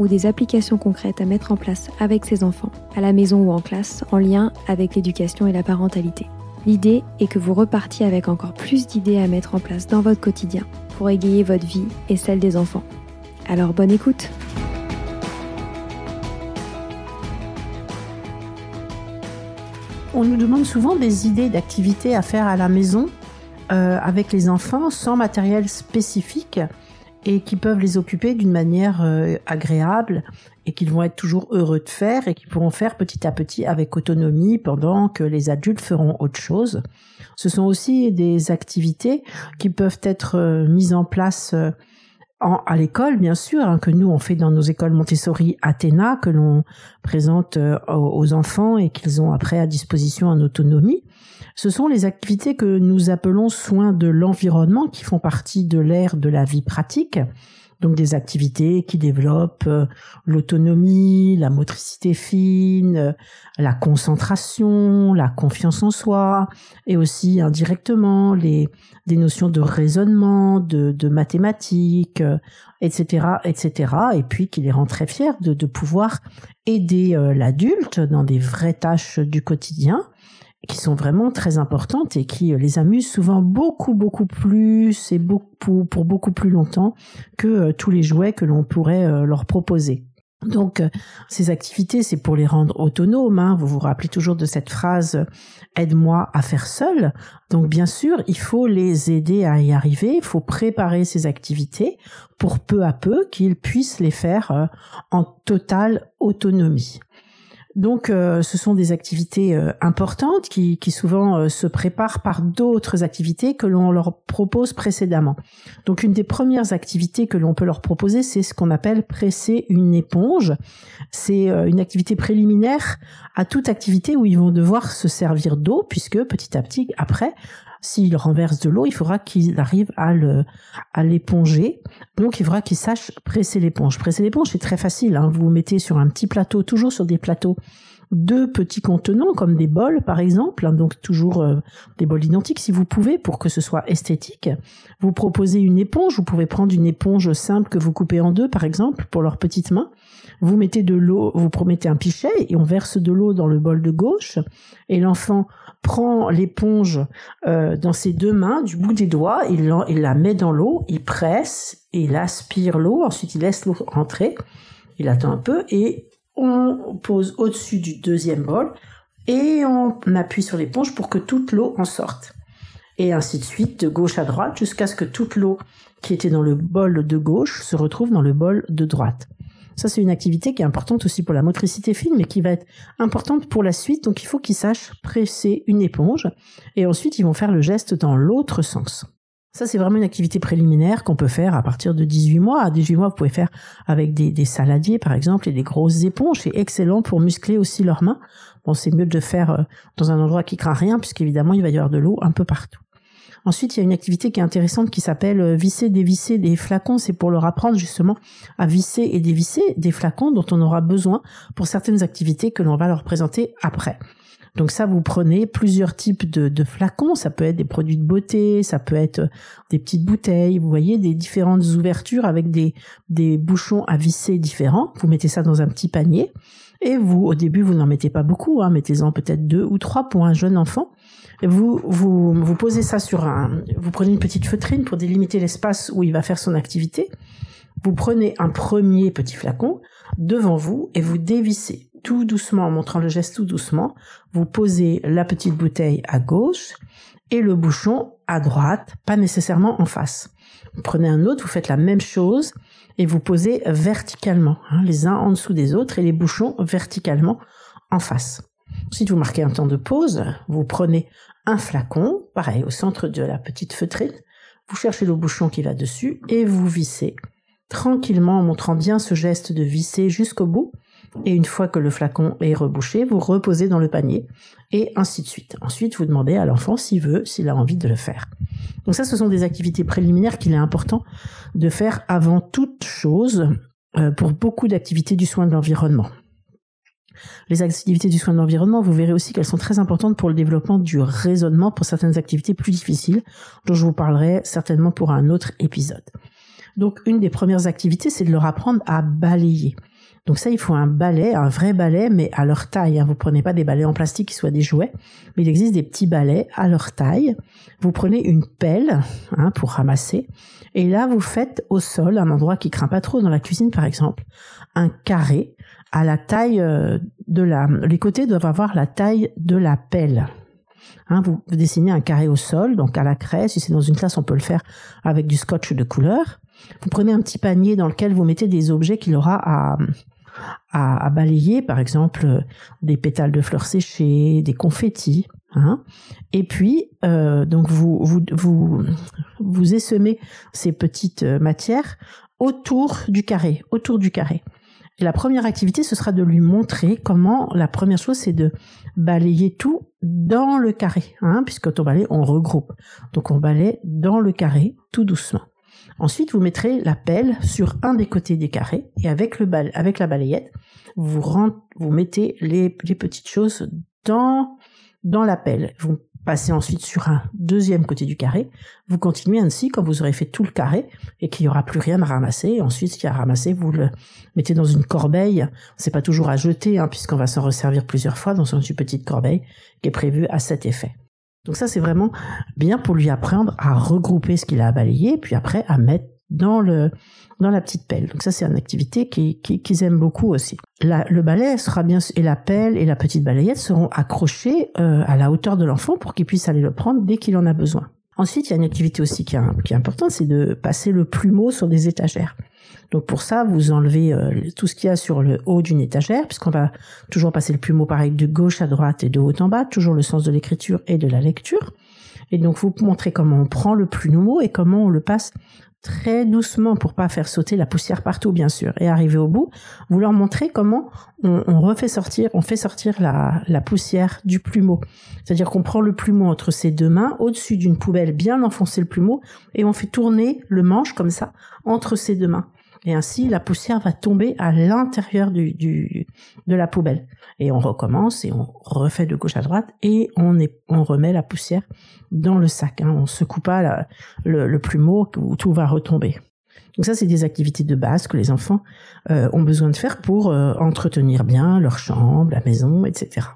ou des applications concrètes à mettre en place avec ses enfants, à la maison ou en classe, en lien avec l'éducation et la parentalité. L'idée est que vous repartiez avec encore plus d'idées à mettre en place dans votre quotidien pour égayer votre vie et celle des enfants. Alors bonne écoute On nous demande souvent des idées d'activités à faire à la maison euh, avec les enfants sans matériel spécifique et qui peuvent les occuper d'une manière euh, agréable et qu'ils vont être toujours heureux de faire et qu'ils pourront faire petit à petit avec autonomie pendant que les adultes feront autre chose. Ce sont aussi des activités qui peuvent être euh, mises en place euh, à l'école, bien sûr, hein, que nous on fait dans nos écoles Montessori Athéna, que l'on présente aux enfants et qu'ils ont après à disposition en autonomie. Ce sont les activités que nous appelons soins de l'environnement qui font partie de l'ère de la vie pratique. Donc des activités qui développent euh, l'autonomie, la motricité fine, euh, la concentration, la confiance en soi, et aussi indirectement les des notions de raisonnement, de, mathématiques, etc., euh, etc. Et puis qui les rend très fiers de, de pouvoir aider l'adulte dans des vraies tâches du quotidien qui sont vraiment très importantes et qui euh, les amusent souvent beaucoup beaucoup plus et beaucoup pour beaucoup plus longtemps que euh, tous les jouets que l'on pourrait euh, leur proposer. Donc ces activités, c'est pour les rendre autonomes. Hein. Vous vous rappelez toujours de cette phrase "aide-moi à faire seul". Donc bien sûr, il faut les aider à y arriver. Il faut préparer ces activités pour peu à peu qu'ils puissent les faire en totale autonomie. Donc, euh, ce sont des activités euh, importantes qui, qui souvent euh, se préparent par d'autres activités que l'on leur propose précédemment. Donc, une des premières activités que l'on peut leur proposer, c'est ce qu'on appelle presser une éponge. C'est une activité préliminaire à toute activité où ils vont devoir se servir d'eau, puisque petit à petit, après, s'il renverse de l'eau, il faudra qu'il arrive à l'éponger. Donc il faudra qu'il sache presser l'éponge. Presser l'éponge, c'est très facile. Hein. Vous vous mettez sur un petit plateau, toujours sur des plateaux deux petits contenants comme des bols par exemple, hein, donc toujours euh, des bols identiques si vous pouvez pour que ce soit esthétique. Vous proposez une éponge, vous pouvez prendre une éponge simple que vous coupez en deux par exemple pour leurs petites mains. Vous mettez de l'eau, vous promettez un pichet et on verse de l'eau dans le bol de gauche et l'enfant prend l'éponge euh, dans ses deux mains du bout des doigts, il, la met dans l'eau, il presse, il aspire l'eau, ensuite il laisse l'eau rentrer, il attend un peu et on pose au-dessus du deuxième bol et on appuie sur l'éponge pour que toute l'eau en sorte. Et ainsi de suite, de gauche à droite, jusqu'à ce que toute l'eau qui était dans le bol de gauche se retrouve dans le bol de droite. Ça, c'est une activité qui est importante aussi pour la motricité fine, mais qui va être importante pour la suite. Donc, il faut qu'ils sachent presser une éponge. Et ensuite, ils vont faire le geste dans l'autre sens. Ça, c'est vraiment une activité préliminaire qu'on peut faire à partir de 18 mois. À 18 mois, vous pouvez faire avec des, saladiers, par exemple, et des grosses éponges. C'est excellent pour muscler aussi leurs mains. Bon, c'est mieux de faire euh, dans un endroit qui craint rien, puisqu'évidemment, il va y avoir de l'eau un peu partout. Ensuite, il y a une activité qui est intéressante qui s'appelle euh, visser, dévisser des flacons. C'est pour leur apprendre justement à visser et dévisser des flacons dont on aura besoin pour certaines activités que l'on va leur présenter après. Donc ça, vous prenez plusieurs types de, flacons. Ça peut être des produits de beauté, ça peut être des petites bouteilles. Vous voyez des différentes ouvertures avec des, des bouchons à visser différents. Vous mettez ça dans un petit panier. Et vous, au début, vous n'en mettez pas beaucoup. Hein. Mettez-en peut-être deux ou trois pour un jeune enfant. Vous, vous, vous posez ça sur un, vous prenez une petite feutrine pour délimiter l'espace où il va faire son activité. Vous prenez un premier petit flacon devant vous et vous dévissez tout doucement en montrant le geste tout doucement. Vous posez la petite bouteille à gauche et le bouchon à droite, pas nécessairement en face. Vous prenez un autre, vous faites la même chose et vous posez verticalement, hein, les uns en dessous des autres et les bouchons verticalement en face. Ensuite, vous marquez un temps de pause, vous prenez un flacon, pareil, au centre de la petite feutrine, vous cherchez le bouchon qui va dessus et vous vissez tranquillement en montrant bien ce geste de visser jusqu'au bout. Et une fois que le flacon est rebouché, vous reposez dans le panier et ainsi de suite. Ensuite, vous demandez à l'enfant s'il veut, s'il a envie de le faire. Donc ça, ce sont des activités préliminaires qu'il est important de faire avant toute chose euh, pour beaucoup d'activités du soin de l'environnement. Les activités du soin de l'environnement, vous verrez aussi qu'elles sont très importantes pour le développement du raisonnement pour certaines activités plus difficiles, dont je vous parlerai certainement pour un autre épisode. Donc une des premières activités, c'est de leur apprendre à balayer. Donc ça, il faut un balai, un vrai balai, mais à leur taille. Hein. Vous prenez pas des balais en plastique qui soient des jouets, mais il existe des petits balais à leur taille. Vous prenez une pelle hein, pour ramasser, et là vous faites au sol, un endroit qui craint pas trop dans la cuisine par exemple, un carré à la taille euh, de la. Les côtés doivent avoir la taille de la pelle. Hein, vous, dessinez un carré au sol, donc à la craie. Si c'est dans une classe, on peut le faire avec du scotch de couleur. Vous prenez un petit panier dans lequel vous mettez des objets qu'il aura à, à, balayer, par exemple euh, des pétales de fleurs séchées, des confettis. Hein. Et puis, euh, donc vous, vous, vous, vous essemez ces petites matières autour du carré, autour du carré. Et la première activité, ce sera de lui montrer comment, la première chose, c'est de balayer tout dans le carré, hein, puisque quand on balaye, on regroupe. Donc on balaye dans le carré, tout doucement. Ensuite, vous mettrez la pelle sur un des côtés des carrés, et avec, le bal avec la balayette, vous, vous mettez les, petites choses dans, la pelle. Passez ensuite sur un deuxième côté du carré. Vous continuez ainsi quand vous aurez fait tout le carré et qu'il n'y aura plus rien à ramasser. ensuite, ce qu'il y a à ramasser, vous le mettez dans une corbeille. C'est pas toujours à jeter, hein, puisqu'on va s'en resservir plusieurs fois dans une petite corbeille qui est prévue à cet effet. Donc ça, c'est vraiment bien pour lui apprendre à regrouper ce qu'il a à balayer, puis après à mettre dans le dans la petite pelle. Donc ça, c'est une activité qu'ils qui, qui aiment beaucoup aussi. le balai sera bien et la pelle et la petite balayette seront accrochés euh, à la hauteur de l'enfant pour qu'il puisse aller le prendre dès qu'il en a besoin. Ensuite, il y a une activité aussi qui est, qui est importante, c'est de passer le plumeau sur des étagères. Donc pour ça, vous enlevez euh, tout ce qu'il y a sur le haut d'une étagère, puisqu'on va toujours passer le plumeau pareil de gauche à droite et de haut en bas, toujours le sens de l'écriture et de la lecture. Et donc vous montrez comment on prend le plumeau et comment on le passe très doucement pour pas faire sauter la poussière partout, bien sûr. Et arriver au bout, vous leur montrez comment on, refait sortir, on fait sortir la, la poussière du plumeau. C'est-à-dire qu'on prend le plumeau entre ses deux mains, au-dessus d'une poubelle, bien enfoncer le plumeau, et on fait tourner le manche comme ça entre ses deux mains. Et ainsi la poussière va tomber à l'intérieur du, de la poubelle. Et on recommence et on refait de gauche à droite et on, est, on remet la poussière dans le sac. Hein. On secoue pas le, le plumeau où tout va retomber. Donc ça, c'est des activités de base que les enfants euh, ont besoin de faire pour euh, entretenir bien leur chambre, la maison, etc.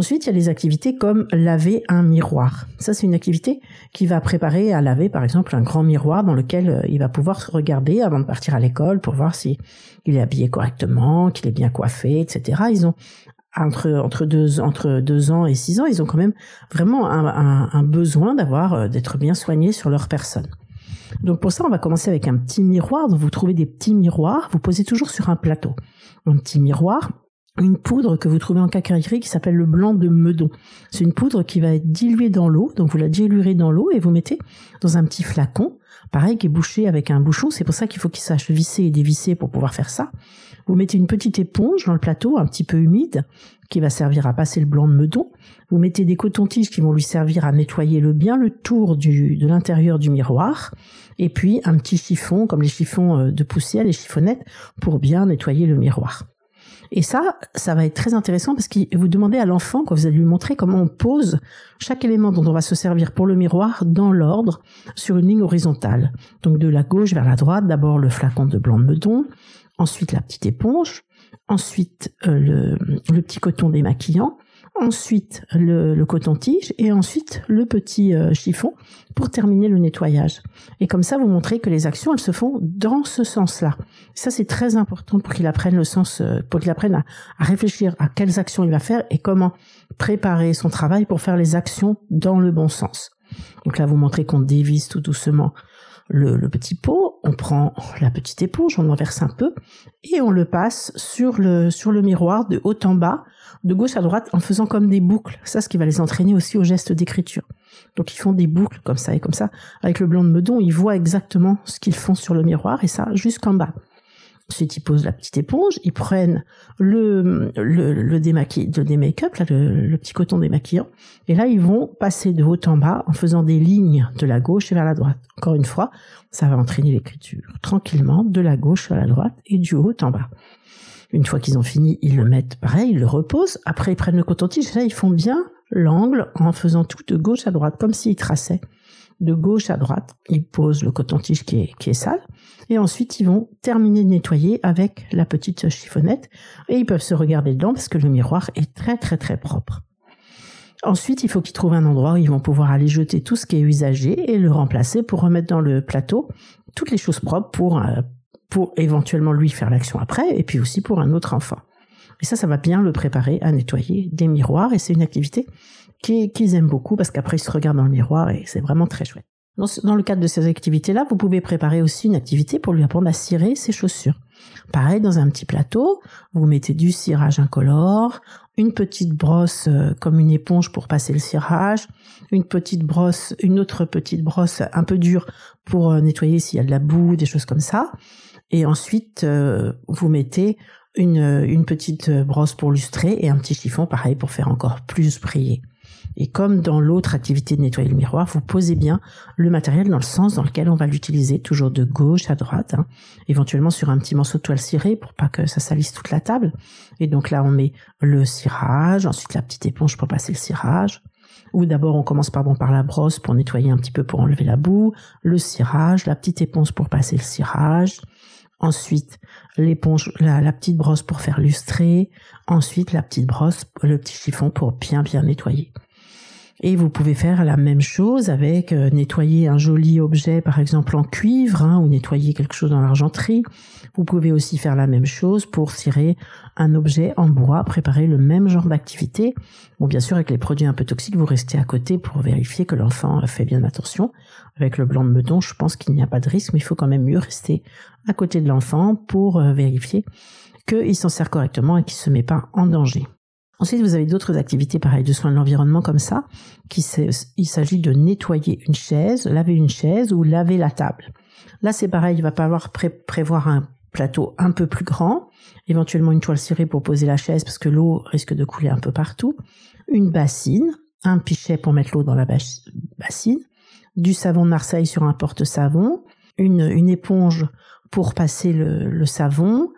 Ensuite, il y a les activités comme laver un miroir. Ça, c'est une activité qui va préparer à laver, par exemple, un grand miroir dans lequel euh, il va pouvoir se regarder avant de partir à l'école pour voir si il est habillé correctement, qu'il est bien coiffé, etc. Ils ont entre entre deux entre deux ans et six ans, ils ont quand même vraiment un, besoin d'avoir euh, d'être bien soignés sur leur personne. Donc pour ça, on va commencer avec un petit miroir. Donc vous trouvez des petits miroirs, vous posez toujours sur un plateau. Un petit miroir, une poudre que vous trouvez en quincaillerie qui s'appelle le blanc de meudon. C'est une poudre qui va être diluée dans l'eau, donc vous la diluerez dans l'eau et vous mettez dans un petit flacon, pareil qui est bouché avec un bouchon, c'est pour ça qu'il faut qu'il sache visser et dévisser pour pouvoir faire ça. Vous mettez une petite éponge dans le plateau, un petit peu humide, qui va servir à passer le blanc de meudon. Vous mettez des cotons-tiges qui vont lui servir à nettoyer le bien le tour du, de l'intérieur du miroir. Et puis un petit chiffon, comme les chiffons euh, de poussière, les chiffonnettes, pour bien nettoyer le miroir. Et ça, ça va être très intéressant parce que vous demandez à l'enfant, quand vous allez lui montrer comment on pose chaque élément dont on va se servir pour le miroir dans l'ordre sur une ligne horizontale. Donc de la gauche vers la droite, d'abord le flacon de blanc de meudon, ensuite la petite éponge, ensuite euh, le, le, petit coton démaquillant, ensuite le, le coton-tige et ensuite le petit euh, chiffon pour terminer le nettoyage. Et comme ça, vous montrez que les actions, elles se font dans ce sens-là. Ça, c'est très important pour qu'il apprenne le sens, euh, pour qu'il apprenne à, à, réfléchir à quelles actions il va faire et comment préparer son travail pour faire les actions dans le bon sens. Donc là, vous montrez qu'on dévisse tout doucement le, petit pot, on prend la petite éponge, on en verse un peu et on le passe sur le sur le miroir de haut en bas, de gauche à droite, en faisant comme des boucles. Ça, ce qui va les entraîner aussi au geste d'écriture. Donc ils font des boucles comme ça et comme ça. Avec le blanc de meudon, ils voient exactement ce qu'ils font sur le miroir et ça jusqu'en bas. Ensuite, ils posent la petite éponge, ils prennent le, le, le démaquille, le démake-up, là, le, petit coton démaquillant, et là, ils vont passer de haut en bas en faisant des lignes de la gauche vers la droite. Encore une fois, ça va entraîner l'écriture tranquillement de la gauche vers la droite et du haut en bas. Une fois qu'ils ont fini, ils le mettent pareil, ils le reposent. Après, ils prennent le coton-tige. Là, ils font bien l'angle en faisant tout de gauche à droite, comme s'ils traçaient de gauche à droite. Ils posent le coton-tige qui est, sale. Et ensuite, ils vont terminer de nettoyer avec la petite chiffonnette. Et ils peuvent se regarder dedans parce que le miroir est très, très, très propre. Ensuite, il faut qu'ils trouvent un endroit où ils vont pouvoir aller jeter tout ce qui est usagé et le remplacer pour remettre dans le plateau toutes les choses propres pour, euh, pour éventuellement lui faire l'action après et puis aussi pour un autre enfant. Et ça, ça va bien le préparer à nettoyer des miroirs et c'est une activité qu'ils aiment beaucoup parce qu'après ils se regardent dans le miroir et c'est vraiment très chouette. Dans, le cadre de ces activités-là, vous pouvez préparer aussi une activité pour lui apprendre à cirer ses chaussures. Pareil, dans un petit plateau, vous mettez du cirage incolore, une petite brosse euh, comme une éponge pour passer le cirage, une petite brosse, une autre petite brosse un peu dure pour euh, nettoyer s'il y a de la boue, des choses comme ça. Et ensuite, euh, vous mettez une, une petite brosse pour lustrer et un petit chiffon pareil pour faire encore plus briller. Et comme dans l'autre activité de nettoyer le miroir, vous posez bien le matériel dans le sens dans lequel on va l'utiliser, toujours de gauche à droite, hein. éventuellement sur un petit morceau de toile cirée pour pas que ça salisse toute la table. Et donc là, on met le cirage, ensuite la petite éponge pour passer le cirage. Ou d'abord, on commence pardon, par la brosse pour nettoyer un petit peu pour enlever la boue, le cirage, la petite éponge pour passer le cirage, ensuite l'éponge, la, la, petite brosse pour faire lustrer, ensuite la petite brosse, le petit chiffon pour bien bien nettoyer. Et vous pouvez faire la même chose avec euh, nettoyer un joli objet, par exemple en cuivre, hein, ou nettoyer quelque chose dans l'argenterie. Vous pouvez aussi faire la même chose pour cirer un objet en bois, préparer le même genre d'activité. Bon, bien sûr, avec les produits un peu toxiques, vous restez à côté pour vérifier que l'enfant fait bien attention. Avec le blanc de meudon, je pense qu'il n'y a pas de risque, mais il faut quand même mieux rester à côté de l'enfant pour euh, vérifier qu'il s'en sert correctement et qu'il se met pas en danger. Ensuite, vous avez d'autres activités pareilles de soins de l'environnement comme ça, qui il s'agit de nettoyer une chaise, laver une chaise ou laver la table. Là, c'est pareil, il va falloir prévoir un plateau un peu plus grand, éventuellement une toile cirée pour poser la chaise parce que l'eau risque de couler un peu partout, une bassine, un pichet pour mettre l'eau dans la bassine, du savon de Marseille sur un porte-savon, une, une éponge pour passer le, savon,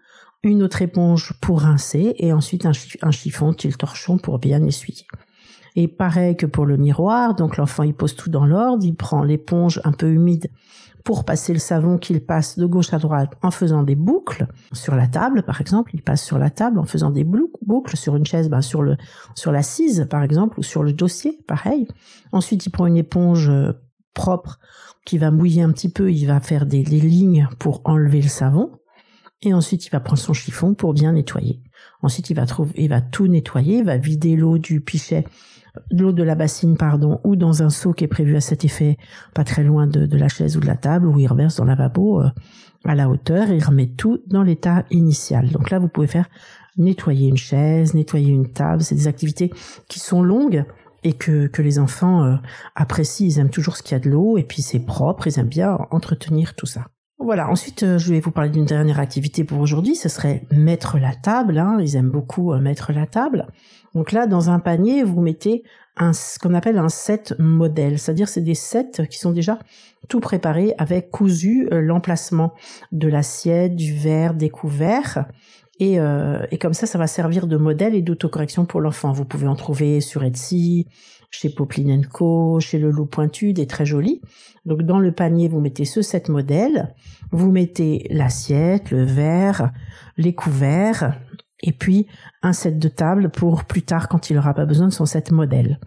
une autre éponge pour rincer et ensuite un, un chiffon, le torchon pour bien essuyer. Et pareil que pour le miroir, donc l'enfant il pose tout dans l'ordre, il prend l'éponge un peu humide pour passer le savon qu'il passe de gauche à droite en faisant des boucles sur la table, par exemple. Il passe sur la table en faisant des boucles sur une chaise, ben sur le sur l'assise, par exemple, ou sur le dossier, pareil. Ensuite, il prend une éponge euh, propre qui va mouiller un petit peu. Il va faire des, des lignes pour enlever le savon. Et ensuite, il va prendre son chiffon pour bien nettoyer. Ensuite, il va trouver, il va tout nettoyer, il va vider l'eau du pichet l'eau de la bassine, pardon, ou dans un seau qui est prévu à cet effet, pas très loin de, la chaise ou de la table, où il reverse dans le lavabo euh, à la hauteur et il remet tout dans l'état initial. Donc là, vous pouvez faire nettoyer une chaise, nettoyer une table. C'est des activités qui sont longues et que, que les enfants euh, apprécient. Ils aiment toujours ce qu'il y a de l'eau et puis c'est propre. Ils aiment bien entretenir tout ça. Voilà, ensuite euh, je vais vous parler d'une dernière activité pour aujourd'hui, ce serait mettre la table, hein. ils aiment beaucoup mettre la table. Donc là, dans un panier, vous mettez ce qu'on appelle un set modèle, c'est-à-dire c'est des sets qui sont déjà tout préparés avec cousu euh, l'emplacement de l'assiette, du verre, des couverts. Et, euh, et, comme ça, ça va servir de modèle et d'autocorrection pour l'enfant. Vous pouvez en trouver sur Etsy, chez Poplin Co, chez Le Loup Pointu, des très jolis. Donc dans le panier, vous mettez ce set modèle, vous mettez l'assiette, le verre, les couverts, et puis un set de table pour plus tard quand il n'aura pas besoin de son set modèle.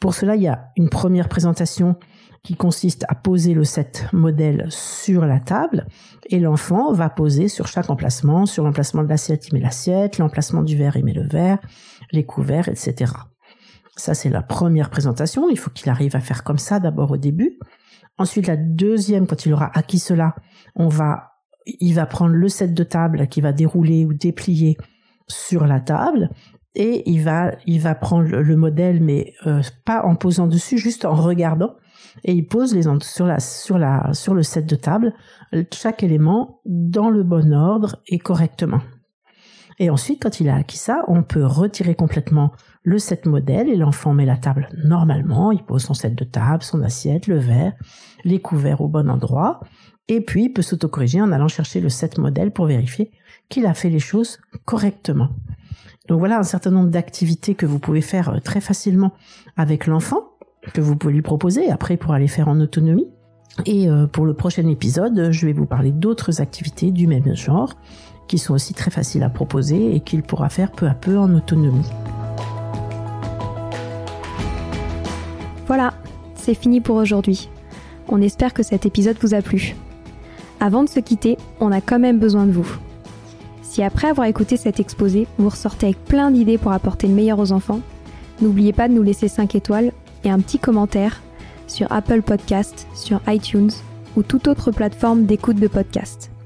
Pour cela, il y a une première présentation qui consiste à poser le set modèle sur la table et l'enfant va poser sur chaque emplacement, sur l'emplacement de l'assiette, il met l'assiette, l'emplacement du verre, il met le verre, les couverts, etc. Ça, c'est la première présentation. Il faut qu'il arrive à faire comme ça d'abord au début. Ensuite, la deuxième, quand il aura acquis cela, on va, il va prendre le set de table qui va dérouler ou déplier sur la table et il va il va prendre le modèle mais euh, pas en posant dessus juste en regardant et il pose les sur la sur la sur le set de table chaque élément dans le bon ordre et correctement. Et ensuite quand il a acquis ça, on peut retirer complètement le set modèle et l'enfant met la table normalement, il pose son set de table, son assiette, le verre, les couverts au bon endroit et puis il peut s'autocorriger en allant chercher le set modèle pour vérifier qu'il a fait les choses correctement. Donc voilà un certain nombre d'activités que vous pouvez faire euh, très facilement avec l'enfant, que vous pouvez lui proposer, après pour aller faire en autonomie. Et euh, pour le prochain épisode, je vais vous parler d'autres activités du même genre, qui sont aussi très faciles à proposer et qu'il pourra faire peu à peu en autonomie. Voilà, c'est fini pour aujourd'hui. On espère que cet épisode vous a plu. Avant de se quitter, on a quand même besoin de vous. Si après avoir écouté cet exposé, vous ressortez avec plein d'idées pour apporter le meilleur aux enfants, n'oubliez pas de nous laisser 5 étoiles et un petit commentaire sur Apple Podcast, sur iTunes ou toute autre plateforme d'écoute de podcast.